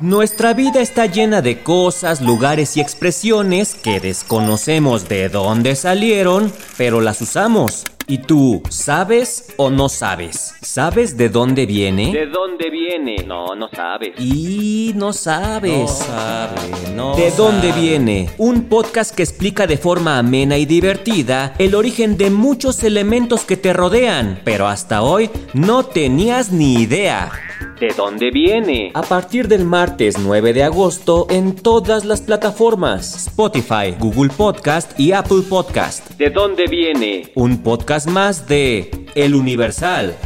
Nuestra vida está llena de cosas, lugares y expresiones que desconocemos de dónde salieron, pero las usamos. ¿Y tú sabes o no sabes? ¿Sabes de dónde viene? ¿De dónde viene? No, no sabes. Y no sabes. No sabe, ¿De dónde viene? Un podcast que explica de forma amena y divertida el origen de muchos elementos que te rodean, pero hasta hoy no tenías ni idea. ¿De dónde viene? A partir del martes 9 de agosto en todas las plataformas, Spotify, Google Podcast y Apple Podcast. ¿De dónde viene? Un podcast más de El Universal.